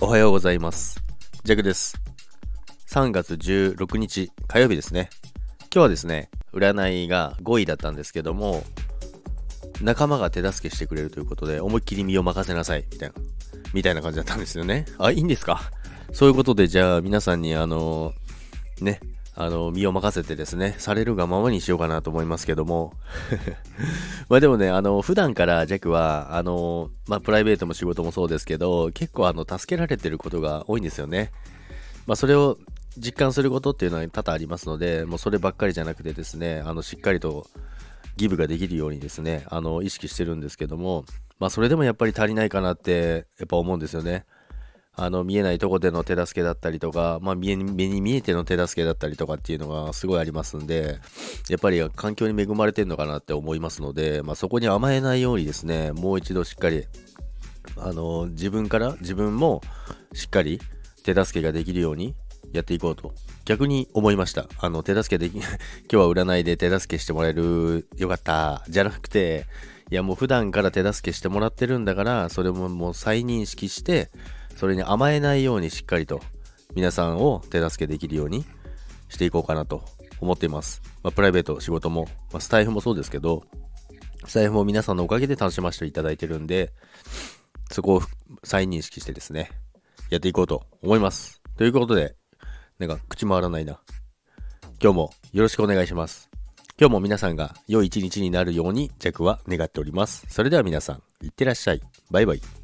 おはようございます。ジャグです。3月16日火曜日ですね。今日はですね、占いが5位だったんですけども、仲間が手助けしてくれるということで、思いっきり身を任せなさい、みたいな、みたいな感じだったんですよね。あ、いいんですか？そういうことで、じゃあ皆さんにあの、ね、あの、身を任せてですね、されるがままにしようかなと思いますけども。まあでもね、あの、普段からジャックは、あの、まあプライベートも仕事もそうですけど、結構あの、助けられてることが多いんですよね。まあそれを実感することっていうのは多々ありますので、もうそればっかりじゃなくてですね、あの、しっかりとギブができるようにですね、あの、意識してるんですけども、まあそれでもやっぱり足りないかなって、やっぱ思うんですよね。あの見えないとこでの手助けだったりとか、まあ、目に見えての手助けだったりとかっていうのがすごいありますんで、やっぱり環境に恵まれてるのかなって思いますので、まあ、そこに甘えないようにですね、もう一度しっかり、あの自分から自分もしっかり手助けができるようにやっていこうと逆に思いました。あの手助けでき、今日は占いで手助けしてもらえる、よかった、じゃなくて、いやもう普段から手助けしてもらってるんだから、それももう再認識して、それに甘えないようにしっかりと皆さんを手助けできるようにしていこうかなと思っています。まあ、プライベート、仕事も、まあ、スタイフもそうですけど、スタイフも皆さんのおかげで楽しませていただいてるんで、そこを再認識してですね、やっていこうと思います。ということで、なんか口回らないな。今日もよろしくお願いします。今日も皆さんが良い一日になるように弱は願っております。それでは皆さん、いってらっしゃい。バイバイ。